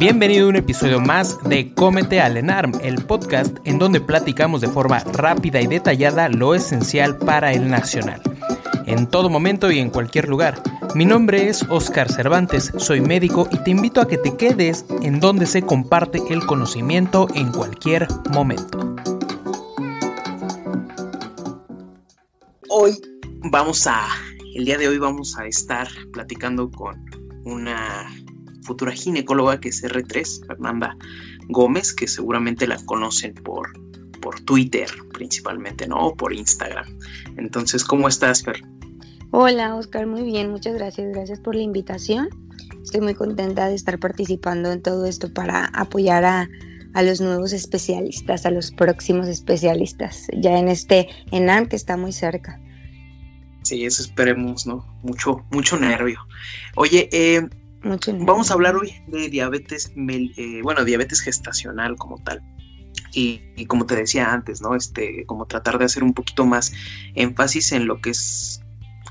Bienvenido a un episodio más de Cómete al ENARM, el podcast en donde platicamos de forma rápida y detallada lo esencial para el nacional. En todo momento y en cualquier lugar. Mi nombre es Oscar Cervantes, soy médico y te invito a que te quedes en donde se comparte el conocimiento en cualquier momento. Vamos a, el día de hoy vamos a estar platicando con una futura ginecóloga que es R3, Fernanda Gómez, que seguramente la conocen por, por Twitter principalmente, ¿no? O por Instagram. Entonces, ¿cómo estás, Fer? Hola, Oscar, muy bien, muchas gracias. Gracias por la invitación. Estoy muy contenta de estar participando en todo esto para apoyar a, a los nuevos especialistas, a los próximos especialistas, ya en este ENAM que está muy cerca. Sí, eso esperemos, ¿no? Mucho, mucho nervio. Oye, eh, Vamos a hablar hoy de diabetes, eh, bueno, diabetes gestacional como tal. Y, como te decía antes, ¿no? Este, como tratar de hacer un poquito más énfasis en lo que es,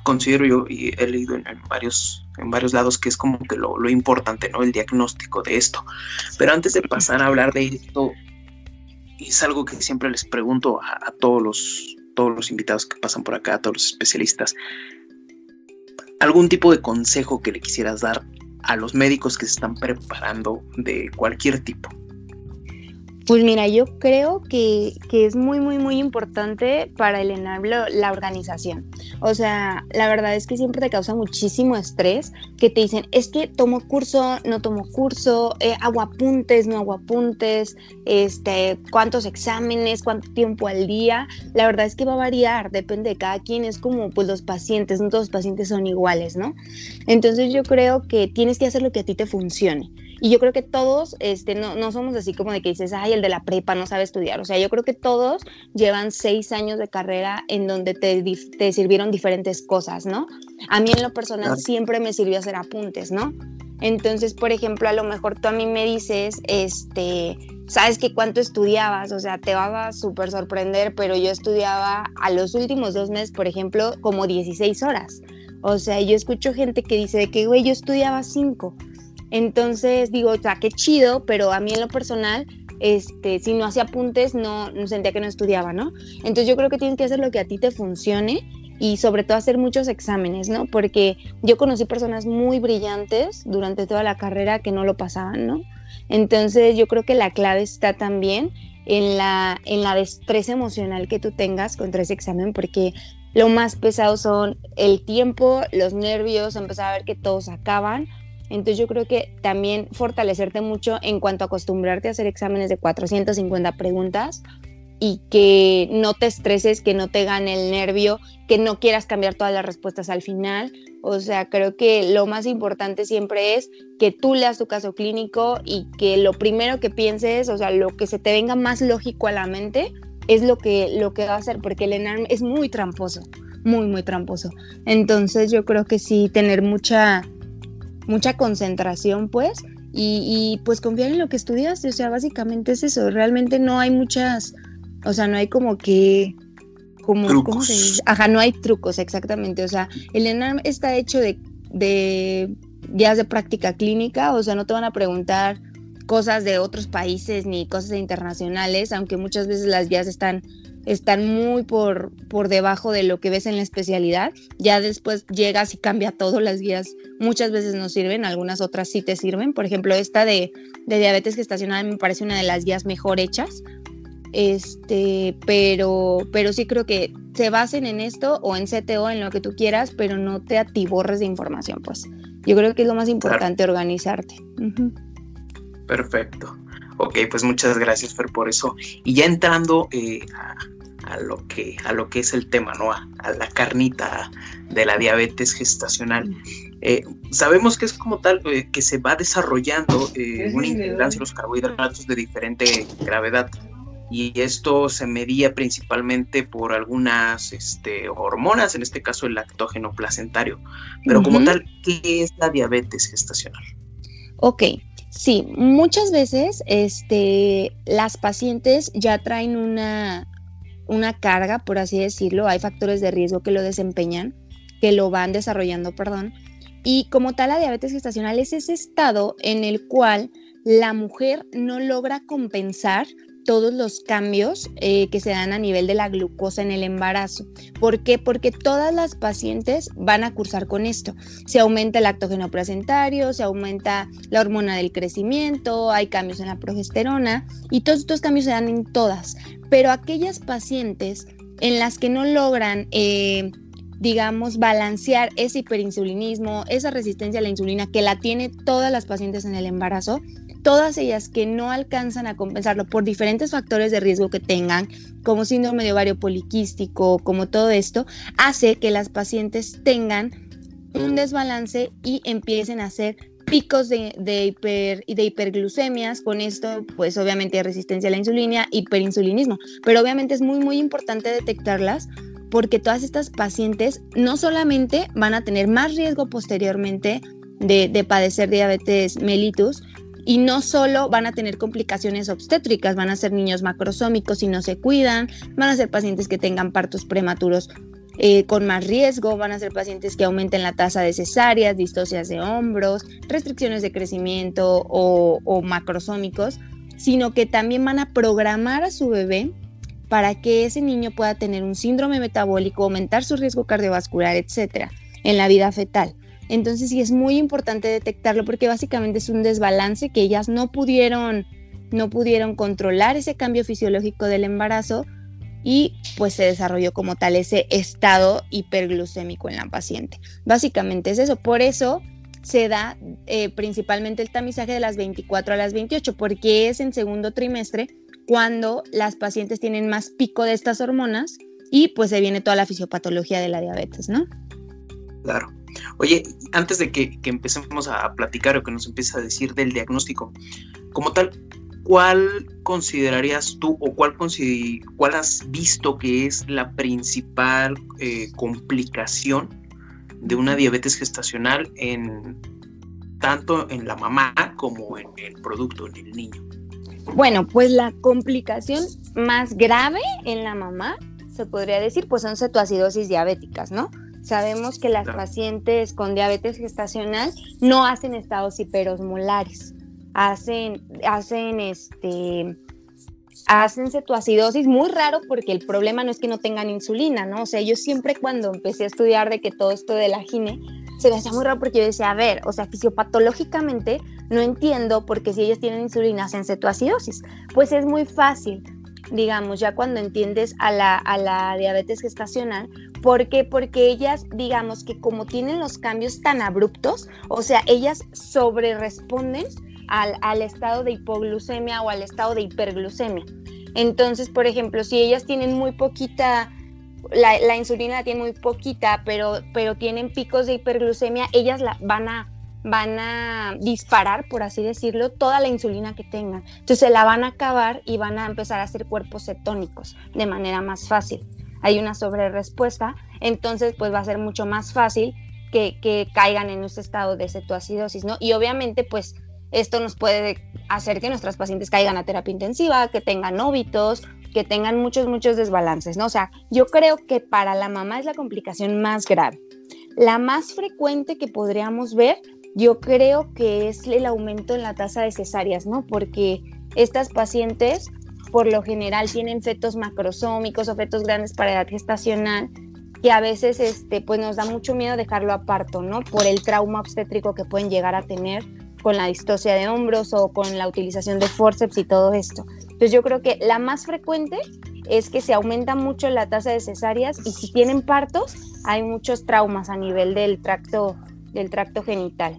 considero yo, y he leído en, varios, en varios lados, que es como que lo, importante, ¿no? El diagnóstico de esto. Pero antes de pasar a hablar de esto, es algo que siempre les pregunto a, a todos los, todos los invitados que pasan por acá, todos los especialistas. ¿Algún tipo de consejo que le quisieras dar a los médicos que se están preparando de cualquier tipo? Pues mira, yo creo que, es muy, muy, muy importante para el enablo la organización. O sea, la verdad es que siempre te causa muchísimo estrés que te dicen, es que tomo curso, no tomo curso, eh, hago apuntes, no hago apuntes, este, cuántos exámenes, cuánto tiempo al día. La verdad es que va a variar, depende de cada quien, es como pues los pacientes, no todos los pacientes son iguales, ¿no? Entonces yo creo que tienes que hacer lo que a ti te funcione. Y yo creo que todos este, no, no somos así como de que dices, ay, el de la prepa no sabe estudiar. O sea, yo creo que todos llevan seis años de carrera en donde te, te sirvieron diferentes cosas, ¿no? A mí en lo personal siempre me sirvió hacer apuntes, ¿no? Entonces, por ejemplo, a lo mejor tú a mí me dices, este, ¿sabes que cuánto estudiabas? O sea, te va a súper sorprender, pero yo estudiaba a los últimos dos meses, por ejemplo, como 16 horas. O sea, yo escucho gente que dice de que, güey, yo estudiaba cinco. Entonces digo, o sea, qué chido, pero a mí en lo personal, este, si no hacía apuntes, no, no sentía que no estudiaba, ¿no? Entonces yo creo que tienes que hacer lo que a ti te funcione y sobre todo hacer muchos exámenes, ¿no? Porque yo conocí personas muy brillantes durante toda la carrera que no lo pasaban, ¿no? Entonces yo creo que la clave está también en la, en la destreza emocional que tú tengas contra ese examen, porque lo más pesado son el tiempo, los nervios, empezar a ver que todos acaban entonces yo creo que también fortalecerte mucho en cuanto a acostumbrarte a hacer exámenes de 450 preguntas y que no te estreses, que no te gane el nervio, que no quieras cambiar todas las respuestas al final. O sea, creo que lo más importante siempre es que tú leas tu caso clínico y que lo primero que pienses, o sea, lo que se te venga más lógico a la mente, es lo que, lo que va a hacer, porque el ENARM es muy tramposo, muy, muy tramposo. Entonces yo creo que sí, tener mucha mucha concentración, pues, y, pues confiar en lo que estudiaste, o sea, básicamente es eso, realmente no hay muchas, o sea, no hay como que, como, ¿cómo se dice? Ajá, no hay trucos, exactamente, o sea, el ENARM está hecho de, de guías de práctica clínica, o sea, no te van a preguntar cosas de otros países ni cosas internacionales, aunque muchas veces las guías están están muy por, por debajo de lo que ves en la especialidad. Ya después llegas y cambia todo, las guías muchas veces no sirven, algunas otras sí te sirven. Por ejemplo, esta de, diabetes gestacional me parece una de las guías mejor hechas. Este, pero, pero sí creo que se basen en esto o en CTO, en lo que tú quieras, pero no te atiborres de información, pues. Yo creo que es lo más importante, organizarte. Perfecto. Ok, pues muchas gracias, Fer, por eso. Y ya entrando eh, a, lo que, a lo que es el tema, ¿no? A, la carnita de la diabetes gestacional. Eh, sabemos que es como tal eh, que se va desarrollando una intolerancia a los carbohidratos de diferente gravedad. Y esto se medía principalmente por algunas este, hormonas, en este caso el lactógeno placentario. Pero como tal, ¿qué es la diabetes gestacional? Ok, Sí, muchas veces este, las pacientes ya traen una, una carga, por así decirlo, hay factores de riesgo que lo desempeñan, que lo van desarrollando, perdón. Y como tal, la diabetes gestacional es ese estado en el cual la mujer no logra compensar todos los cambios eh, que se dan a nivel de la glucosa en el embarazo. ¿Por qué? Porque todas las pacientes van a cursar con esto. Se aumenta el lactógeno placentario, se aumenta la hormona del crecimiento, hay cambios en la progesterona y todos estos cambios se dan en todas. Pero aquellas pacientes en las que no logran... Eh, digamos, balancear ese hiperinsulinismo, esa resistencia a la insulina que la tiene todas las pacientes en el embarazo, todas ellas que no alcanzan a compensarlo por diferentes factores de riesgo que tengan, como síndrome de ovario poliquístico, como todo esto, hace que las pacientes tengan un desbalance y empiecen a hacer picos de, hiper, de hiperglucemias, con esto pues obviamente resistencia a la insulina, hiperinsulinismo, pero obviamente es muy muy importante detectarlas porque todas estas pacientes no solamente van a tener más riesgo posteriormente de, de padecer diabetes mellitus, y no solo van a tener complicaciones obstétricas, van a ser niños macrosómicos si no se cuidan, van a ser pacientes que tengan partos prematuros eh, con más riesgo, van a ser pacientes que aumenten la tasa de cesáreas, distocias de hombros, restricciones de crecimiento o, o macrosómicos, sino que también van a programar a su bebé para que ese niño pueda tener un síndrome metabólico, aumentar su riesgo cardiovascular, etcétera, en la vida fetal. Entonces sí es muy importante detectarlo porque básicamente es un desbalance que ellas no pudieron, no pudieron controlar ese cambio fisiológico del embarazo y pues se desarrolló como tal ese estado hiperglucémico en la paciente. Básicamente es eso. Por eso se da eh, principalmente el tamizaje de las 24 a las 28 porque es en segundo trimestre cuando las pacientes tienen más pico de estas hormonas y pues se viene toda la fisiopatología de la diabetes, ¿no? Claro. Oye, antes de que, empecemos a platicar o que nos empiece a decir del diagnóstico, como tal, ¿cuál considerarías tú o cuál, cuál has visto que es la principal eh, complicación de una diabetes gestacional en tanto en la mamá como en el producto, en el niño? Bueno, pues la complicación más grave en la mamá, se podría decir, pues son cetoacidosis diabéticas, ¿no? Sabemos que las pacientes con diabetes gestacional no hacen estados hiperosmolares, hacen, hacen este hacen cetoacidosis muy raro porque el problema no es que no tengan insulina, ¿no? O sea, yo siempre cuando empecé a estudiar de que todo esto de la gine, se me hacía muy raro porque yo decía, a ver, o sea, fisiopatológicamente no entiendo por qué si ellas tienen insulina hacen cetoacidosis. Pues es muy fácil digamos, ya cuando entiendes a la, a la diabetes gestacional. ¿Por qué? Porque ellas, digamos que como tienen los cambios tan abruptos, o sea, ellas sobre responden al, al estado de hipoglucemia o al estado de hiperglucemia. Entonces, por ejemplo, si ellas tienen muy poquita la, la, insulina la tienen muy poquita, pero, pero tienen picos de hiperglucemia, ellas la, van a van a disparar, por así decirlo, toda la insulina que tengan. Entonces se la van a acabar y van a empezar a hacer cuerpos cetónicos de manera más fácil. Hay una sobrerespuesta, entonces pues va a ser mucho más fácil que, que caigan en ese estado de cetoacidosis, ¿no? Y obviamente pues esto nos puede hacer que nuestras pacientes caigan a terapia intensiva, que tengan óbitos, que tengan muchos, muchos desbalances, ¿no? O sea, yo creo que para la mamá es la complicación más grave. La más frecuente que podríamos ver yo creo que es el aumento en la tasa de cesáreas, ¿no? Porque estas pacientes por lo general tienen fetos macrosómicos o fetos grandes para edad gestacional que a veces este, pues nos da mucho miedo dejarlo a parto, ¿no? Por el trauma obstétrico que pueden llegar a tener con la distosia de hombros o con la utilización de forceps y todo esto. Entonces yo creo que la más frecuente es que se aumenta mucho la tasa de cesáreas y si tienen partos hay muchos traumas a nivel del tracto del tracto genital.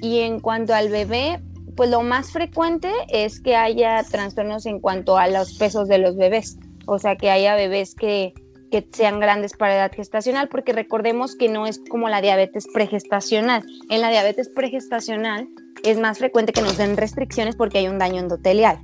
Y en cuanto al bebé, pues lo más frecuente es que haya trastornos en cuanto a los pesos de los bebés, o sea, que haya bebés que, que sean grandes para edad gestacional, porque recordemos que no es como la diabetes pregestacional. En la diabetes pregestacional es más frecuente que nos den restricciones porque hay un daño endotelial,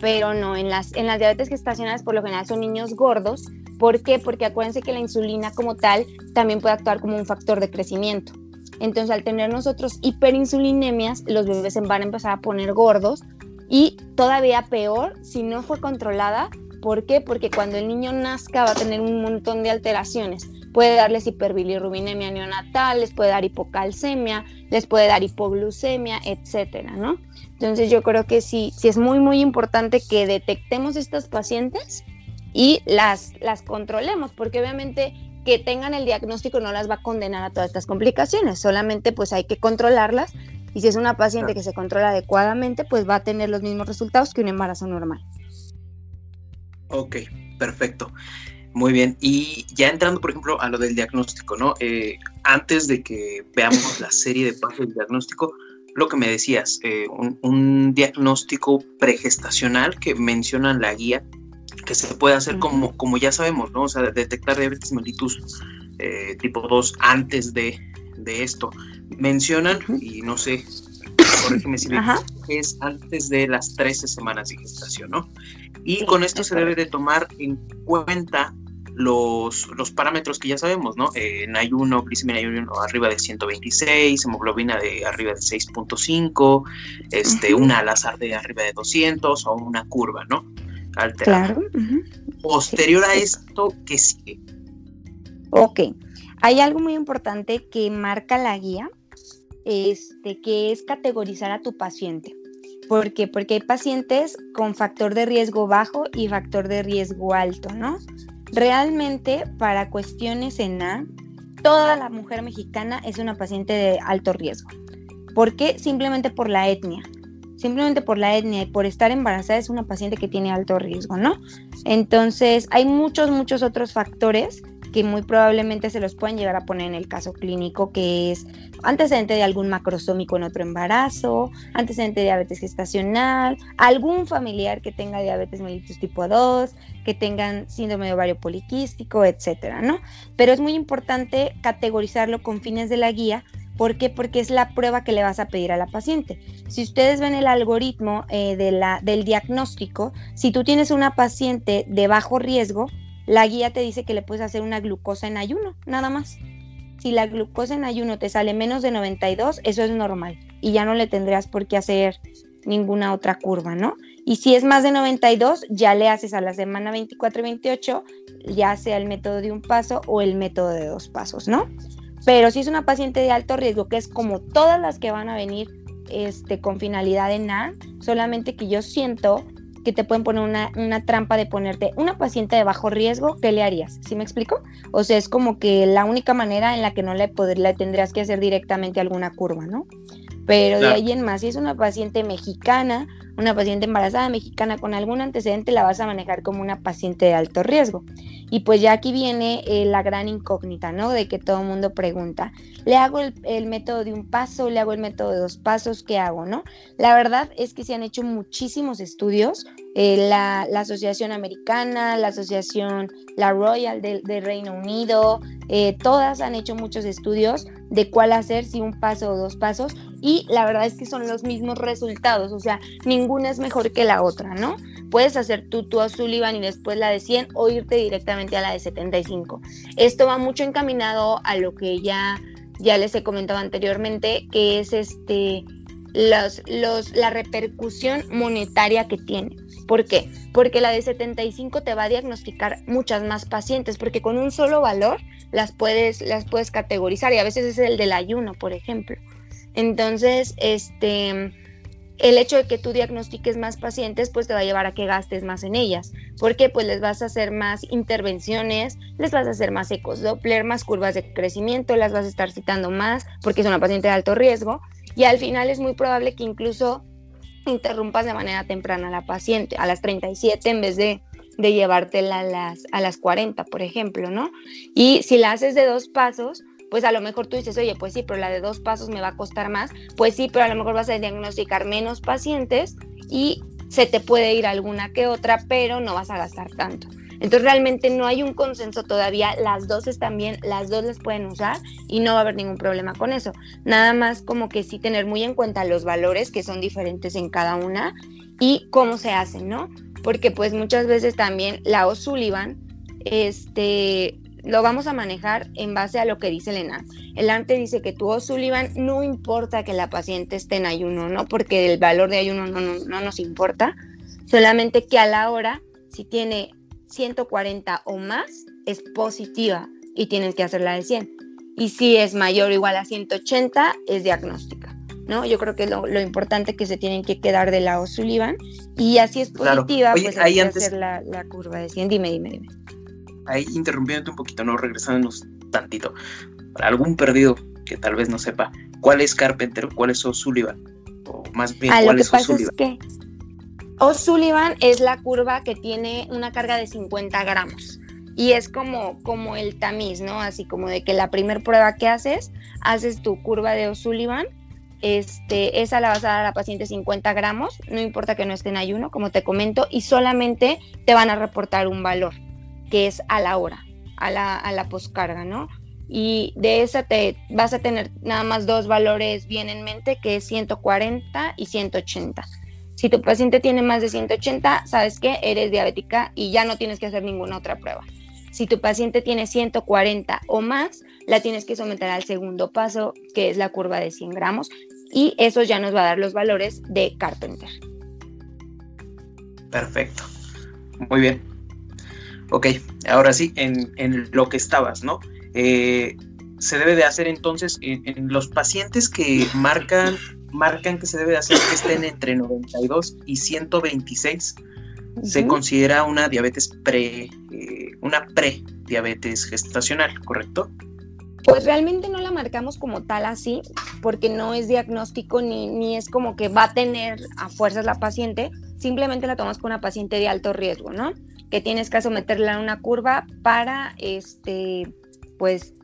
pero no, en las, en las diabetes gestacionales por lo general son niños gordos. ¿Por qué? Porque acuérdense que la insulina como tal también puede actuar como un factor de crecimiento. Entonces, al tener nosotros hiperinsulinemias, los bebés se van a empezar a poner gordos y todavía peor, si no fue controlada, ¿Por qué? Porque cuando el niño nazca va a tener un montón de alteraciones. Puede darles hiperbilirrubinemia neonatal, les puede dar hipocalcemia, les puede dar hipoglucemia, etcétera, ¿no? Entonces yo creo que sí, sí es muy, muy importante que detectemos estas pacientes y las, las controlemos, porque obviamente que tengan el diagnóstico no las va a condenar a todas estas complicaciones, solamente pues hay que controlarlas y si es una paciente que se controla adecuadamente, pues va a tener los mismos resultados que un embarazo normal. Ok, perfecto. Muy bien. Y ya entrando, por ejemplo, a lo del diagnóstico, ¿no? Eh, antes de que veamos la serie de pasos del diagnóstico, lo que me decías, eh, un, diagnóstico pregestacional que menciona la guía, que se puede hacer como, como ya sabemos, ¿no? O sea, detectar diabetes mellitus eh, tipo 2 antes de, de esto. Mencionan, y no sé, corrígeme si es antes de las 13 semanas de gestación, ¿no? Y con esto se debe de tomar en cuenta los, los parámetros que ya sabemos, ¿no? Eh, en ayuno, glicemia en ayuno arriba de 126, hemoglobina de arriba de 6.5, este, una al azar de arriba de 200 o una curva, ¿no? Alterada. Claro. Posterior a esto, ¿qué sigue? Ok, hay algo muy importante que marca la guía, este, que es categorizar a tu paciente. ¿Por qué? Porque hay pacientes con factor de riesgo bajo y factor de riesgo alto, ¿no? Realmente, para cuestiones en A, toda la mujer mexicana es una paciente de alto riesgo. ¿Por qué? Simplemente por la etnia. Simplemente por la etnia y por estar embarazada es una paciente que tiene alto riesgo, ¿no? Entonces, hay muchos, muchos otros factores que muy probablemente se los puedan llegar a poner en el caso clínico, que es antecedente de algún macrosómico en otro embarazo, antecedente de diabetes gestacional, algún familiar que tenga diabetes mellitus tipo 2, que tengan síndrome de ovario poliquístico, etcétera, ¿no? Pero es muy importante categorizarlo con fines de la guía ¿Por qué? Porque es la prueba que le vas a pedir a la paciente. Si ustedes ven el algoritmo eh, de la, del diagnóstico, si tú tienes una paciente de bajo riesgo, la guía te dice que le puedes hacer una glucosa en ayuno, nada más. Si la glucosa en ayuno te sale menos de 92, eso es normal y ya no le tendrías por qué hacer ninguna otra curva, ¿no? Y si es más de 92, ya le haces a la semana 24 y 28, ya sea el método de un paso o el método de dos pasos, ¿no? Pero si es una paciente de alto riesgo, que es como todas las que van a venir este, con finalidad de NA, solamente que yo siento que te pueden poner una, trampa de ponerte una paciente de bajo riesgo, ¿qué le harías? ¿Sí me explico? O sea, es como que la única manera en la que no le, poder, le tendrías que hacer directamente alguna curva, ¿no? Pero de ahí en más, si es una paciente mexicana, una paciente embarazada mexicana con algún antecedente, la vas a manejar como una paciente de alto riesgo. Y pues ya aquí viene eh, la gran incógnita, ¿no? De que todo el mundo pregunta, ¿le hago el, método de un paso? ¿Le hago el método de dos pasos? ¿Qué hago, no? La verdad es que se han hecho muchísimos estudios, eh, la, Asociación Americana, la Asociación, la Royal de, Reino Unido, eh, todas han hecho muchos estudios de cuál hacer, si un paso o dos pasos, y la verdad es que son los mismos resultados, o sea, ninguna es mejor que la otra, ¿no? Puedes hacer tú tu Sullivan y después la de 100 o irte directamente a la de 75. Esto va mucho encaminado a lo que ya, ya les he comentado anteriormente, que es este, los, los, la repercusión monetaria que tiene. ¿Por qué? Porque la de 75 te va a diagnosticar muchas más pacientes, porque con un solo valor las puedes, las puedes categorizar y a veces es el del ayuno, por ejemplo. Entonces, este, el hecho de que tú diagnostiques más pacientes, pues te va a llevar a que gastes más en ellas. porque Pues les vas a hacer más intervenciones, les vas a hacer más ecos Doppler, más curvas de crecimiento, las vas a estar citando más porque es una paciente de alto riesgo. Y al final es muy probable que incluso interrumpas de manera temprana a la paciente, a las 37 en vez de, de llevártela a las, a las 40, por ejemplo, ¿no? Y si la haces de dos pasos, pues a lo mejor tú dices, oye, pues sí, pero la de dos pasos me va a costar más, pues sí, pero a lo mejor vas a diagnosticar menos pacientes y se te puede ir alguna que otra, pero no vas a gastar tanto. Entonces realmente no hay un consenso todavía, las dos están bien, las dos las pueden usar y no va a haber ningún problema con eso. Nada más como que sí tener muy en cuenta los valores que son diferentes en cada una y cómo se hacen, ¿no? Porque pues muchas veces también la O'Sullivan, este, lo vamos a manejar en base a lo que dice el ENAM. El ANTE dice que tu O'Sullivan no importa que la paciente esté en ayuno, ¿no? Porque el valor de ayuno no, no, nos importa, solamente que a la hora si tiene 140 o más, es positiva y tienes que hacerla de 100. Y si es mayor o igual a 180, es diagnóstica. ¿no? Yo creo que es lo, importante que se tienen que quedar de la O'Sullivan. Y así es positiva, pues hay que hacer la, curva de 100. Dime, dime, dime. Ahí interrumpiéndote un poquito, ¿no? Regresándonos tantito. Para algún perdido que tal vez no sepa, ¿cuál es Carpenter? ¿Cuál es O'Sullivan? O más bien, ah, ¿cuál es O'Sullivan? Es que O'Sullivan es la curva que tiene una carga de 50 gramos y es como, como el tamiz, ¿no? Así como de que la primera prueba que haces, haces tu curva de O'Sullivan, este, esa la vas a dar a la paciente 50 gramos, no importa que no esté en ayuno, como te comento, y solamente te van a reportar un valor, que es a la hora, a la, a la poscarga, ¿no? Y de esa te vas a tener nada más dos valores bien en mente, que es 140 y 180. Si tu paciente tiene más de 180, sabes que eres diabética y ya no tienes que hacer ninguna otra prueba. Si tu paciente tiene 140 o más, la tienes que someter al segundo paso, que es la curva de 100 gramos, y eso ya nos va a dar los valores de Carpenter. Perfecto. Muy bien. Ok, ahora sí, en, lo que estabas, ¿no? Eh, se debe de hacer entonces en, los pacientes que marcan, marcan que se debe de hacer que estén entre 92 y 126 se considera una diabetes pre, eh, una prediabetes gestacional, ¿correcto? Pues realmente no la marcamos como tal así, porque no es diagnóstico ni, ni es como que va a tener a fuerzas la paciente, simplemente la tomas con una paciente de alto riesgo, ¿no? Que tienes que someterla a una curva para, este, pues,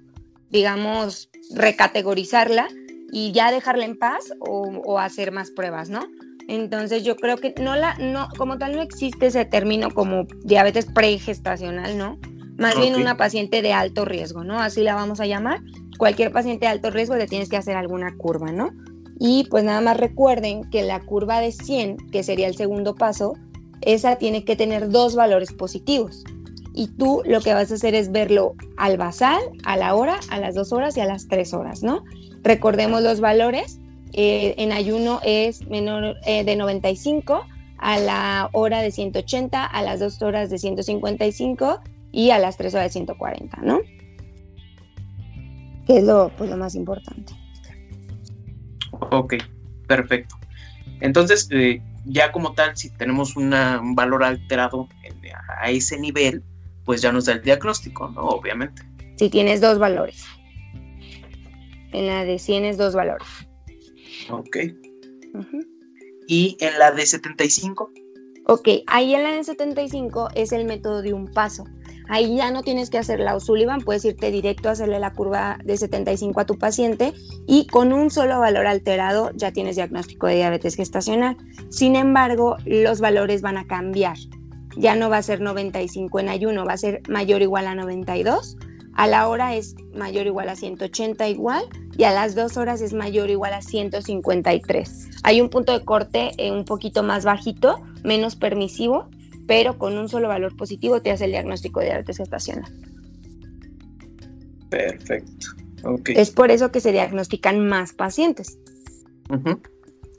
digamos, recategorizarla y ya dejarla en paz o, o hacer más pruebas, ¿no? Entonces yo creo que no la, no, como tal no existe ese término como diabetes pregestacional, ¿no? Más bien una paciente de alto riesgo, ¿no? Así la vamos a llamar. Cualquier paciente de alto riesgo le tienes que hacer alguna curva, ¿no? Y pues nada más recuerden que la curva de 100, que sería el segundo paso, esa tiene que tener dos valores positivos. Y tú lo que vas a hacer es verlo al basal, a la hora, a las dos horas y a las tres horas, ¿no? Recordemos los valores eh, en ayuno es menor eh, de 95, a la hora de 180, a las 2 horas de 155 y a las 3 horas de 140, ¿no? Que es lo, pues, lo más importante. Ok, perfecto. Entonces, eh, ya como tal, si tenemos un valor alterado a ese nivel, pues ya nos da el diagnóstico, ¿no? Obviamente. Si tienes dos valores. En la de 100 es dos valores. Ok. ¿Y en la de 75? Ok, ahí en la de 75 es el método de un paso. Ahí ya no tienes que hacer la O'Sullivan, puedes irte directo a hacerle la curva de 75 a tu paciente y con un solo valor alterado ya tienes diagnóstico de diabetes gestacional. Sin embargo, los valores van a cambiar. Ya no va a ser 95 en ayuno, va a ser mayor o igual a 92 a la hora es mayor o igual a 180 igual y a las dos horas es mayor o igual a 153. Hay un punto de corte eh, un poquito más bajito, menos permisivo, pero con un solo valor positivo te hace el diagnóstico de diabetes gestacional. Perfecto. Es por eso que se diagnostican más pacientes.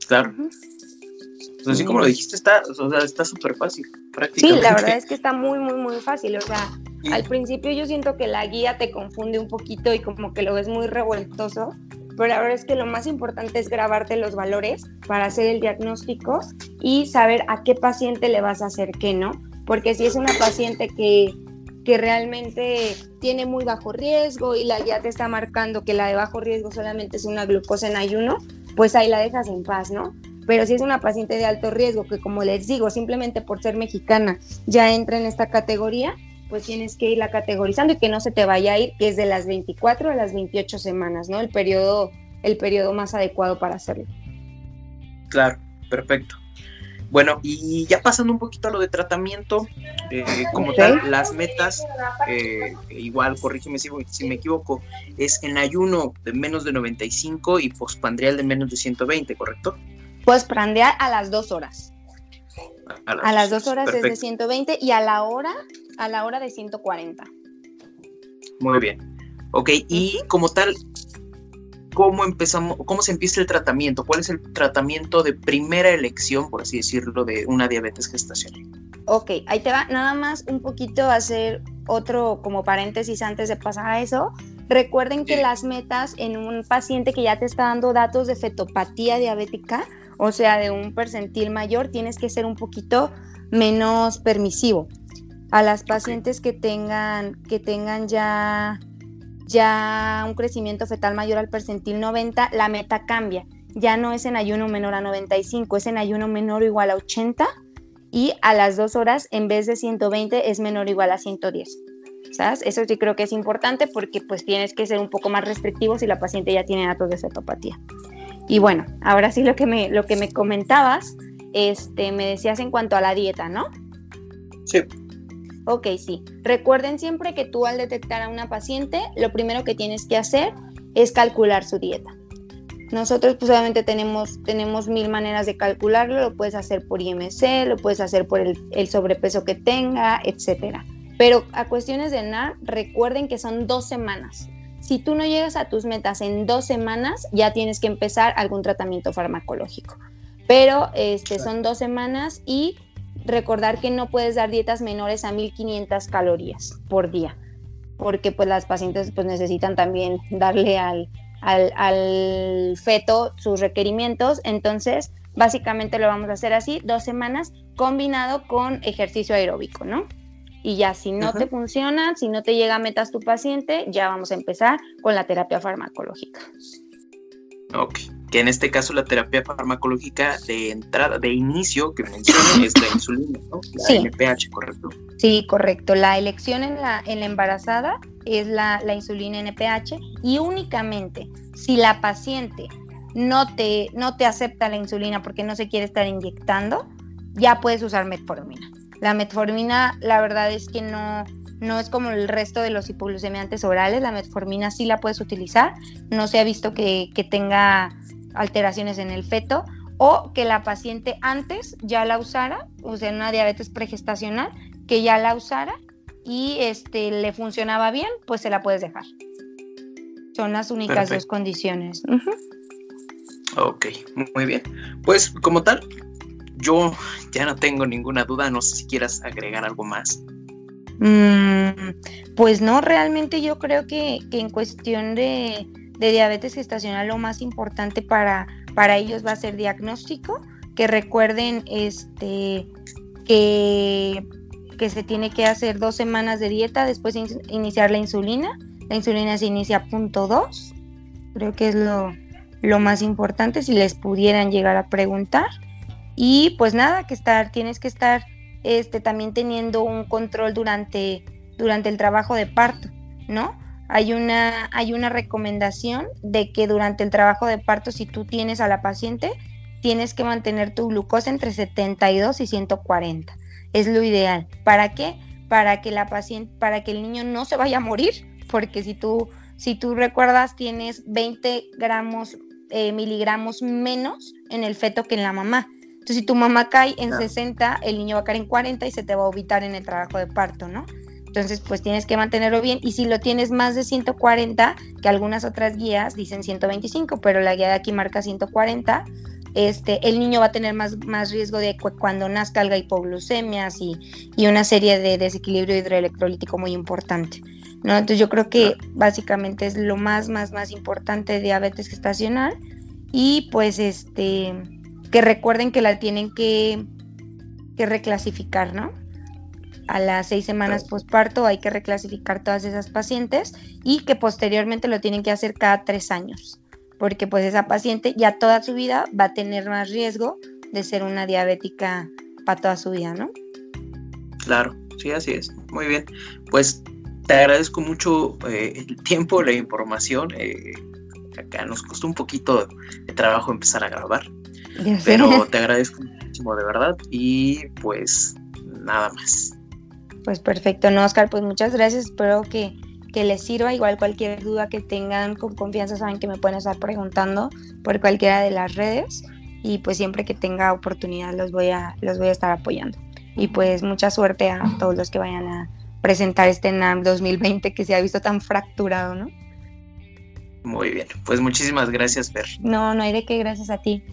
Claro. Pues así como lo dijiste, está está súper fácil, prácticamente. Sí, la verdad es que está muy, muy, muy fácil. O sea, al principio yo siento que la guía te confunde un poquito y como que lo ves muy revueltoso, pero la verdad es que lo más importante es grabarte los valores para hacer el diagnóstico y saber a qué paciente le vas a hacer qué no, porque si es una paciente que, que realmente tiene muy bajo riesgo y la guía te está marcando que la de bajo riesgo solamente es una glucosa en ayuno, pues ahí la dejas en paz, ¿no? Pero si es una paciente de alto riesgo, que como les digo, simplemente por ser mexicana ya entra en esta categoría, pues tienes que irla categorizando y que no se te vaya a ir, que es de las 24 a las 28 semanas, ¿no? El periodo, el periodo más adecuado para hacerlo. Claro, perfecto. Bueno, y ya pasando un poquito a lo de tratamiento, eh, como tal, las metas, eh, igual, corrígeme si, si, me equivoco, es en ayuno de menos de 95 y pospandrial de menos de 120, ¿correcto? Postprandial a las dos horas. A las, dos horas es de 120 y a la hora, a la hora de 140. Muy bien. Ok, y como tal, ¿cómo empezamos, cómo se empieza el tratamiento? ¿Cuál es el tratamiento de primera elección, por así decirlo, de una diabetes gestacional? Ok, ahí te va nada más un poquito hacer otro como paréntesis antes de pasar a eso. Recuerden que las metas en un paciente que ya te está dando datos de fetopatía diabética, o sea, de un percentil mayor, tienes que ser un poquito menos permisivo. A las pacientes que tengan, que tengan ya, ya un crecimiento fetal mayor al percentil 90, la meta cambia. Ya no es en ayuno menor a 95, es en ayuno menor o igual a 80 y a las dos horas en vez de 120 es menor o igual a 110. ¿Sabes? Eso sí creo que es importante porque pues tienes que ser un poco más restrictivo si la paciente ya tiene datos de cetopatía. Y bueno, ahora sí lo que me, lo que me comentabas, este, me decías en cuanto a la dieta, ¿no? Sí. Ok, sí. Recuerden siempre que tú al detectar a una paciente, lo primero que tienes que hacer es calcular su dieta. Nosotros pues obviamente tenemos, tenemos mil maneras de calcularlo, lo puedes hacer por IMC, lo puedes hacer por el, el sobrepeso que tenga, etcétera. Pero a cuestiones de NAR, recuerden que son dos semanas. Si tú no llegas a tus metas en dos semanas, ya tienes que empezar algún tratamiento farmacológico. Pero este, son dos semanas y recordar que no puedes dar dietas menores a 1500 calorías por día, porque pues las pacientes pues necesitan también darle al, al, al feto sus requerimientos. Entonces, básicamente lo vamos a hacer así, dos semanas combinado con ejercicio aeróbico, ¿no? Y ya si no te funciona, si no te llega a metas tu paciente, ya vamos a empezar con la terapia farmacológica. Ok, que en este caso la terapia farmacológica de entrada, de inicio que mencioné es la insulina, ¿no? La sí. NPH, ¿correcto? Sí, correcto. La elección en la, en la embarazada es la, la insulina NPH y únicamente si la paciente no te, no te acepta la insulina porque no se quiere estar inyectando, ya puedes usar metformina. La metformina, la verdad es que no, no es como el resto de los hipoglucemiantes orales. La metformina sí la puedes utilizar. No se ha visto que, tenga alteraciones en el feto o que la paciente antes ya la usara, o sea, una diabetes pregestacional, que ya la usara y este, le funcionaba bien, pues se la puedes dejar. Son las únicas dos condiciones. Ok, muy bien. Pues como tal, yo ya no tengo ninguna duda, no sé si quieras agregar algo más. Mm, pues no, realmente yo creo que, en cuestión de, diabetes gestacional lo más importante para, para ellos va a ser diagnóstico, que recuerden este, que, que se tiene que hacer dos semanas de dieta, después iniciar la insulina. La insulina se inicia punto 2, creo que es lo, lo más importante si les pudieran llegar a preguntar. Y pues nada, que estar, tienes que estar este, también teniendo un control durante, durante el trabajo de parto, ¿no? Hay una, hay una recomendación de que durante el trabajo de parto, si tú tienes a la paciente, tienes que mantener tu glucosa entre 72 y 140. Es lo ideal. ¿Para qué? Para que la paciente, para que el niño no se vaya a morir, porque si tú, si tú recuerdas, tienes 20 gramos, eh, miligramos menos en el feto que en la mamá. Entonces, si tu mamá cae en 60, el niño va a caer en 40 y se te va a ubicar en el trabajo de parto, ¿no? Entonces, pues tienes que mantenerlo bien. Y si lo tienes más de 140, que algunas otras guías dicen 125, pero la guía de aquí marca 140, este, el niño va a tener más, más riesgo de cuando nazca alga hipoglucemias y, y una serie de desequilibrio hidroelectrolítico muy importante. ¿no? Entonces yo creo que básicamente es lo más, más, más importante de diabetes gestacional. Y pues este que recuerden que la tienen que, reclasificar, ¿no? A las seis semanas posparto hay que reclasificar todas esas pacientes y que posteriormente lo tienen que hacer cada tres años, porque pues esa paciente ya toda su vida va a tener más riesgo de ser una diabética para toda su vida, ¿no? Claro, sí, así es. Muy bien. Pues te agradezco mucho eh, el tiempo, la información. Eh, acá nos costó un poquito de trabajo empezar a grabar. Pero te agradezco muchísimo, de verdad. Y pues nada más. Pues perfecto, no, Oscar, pues muchas gracias. Espero que, les sirva. Igual cualquier duda que tengan con confianza, saben que me pueden estar preguntando por cualquiera de las redes. Y pues siempre que tenga oportunidad los voy a, los voy a estar apoyando. Y pues mucha suerte a todos los que vayan a presentar este NAM 2020 que se ha visto tan fracturado, ¿no? Muy bien, pues muchísimas gracias, Fer. No, no hay de qué, gracias a ti.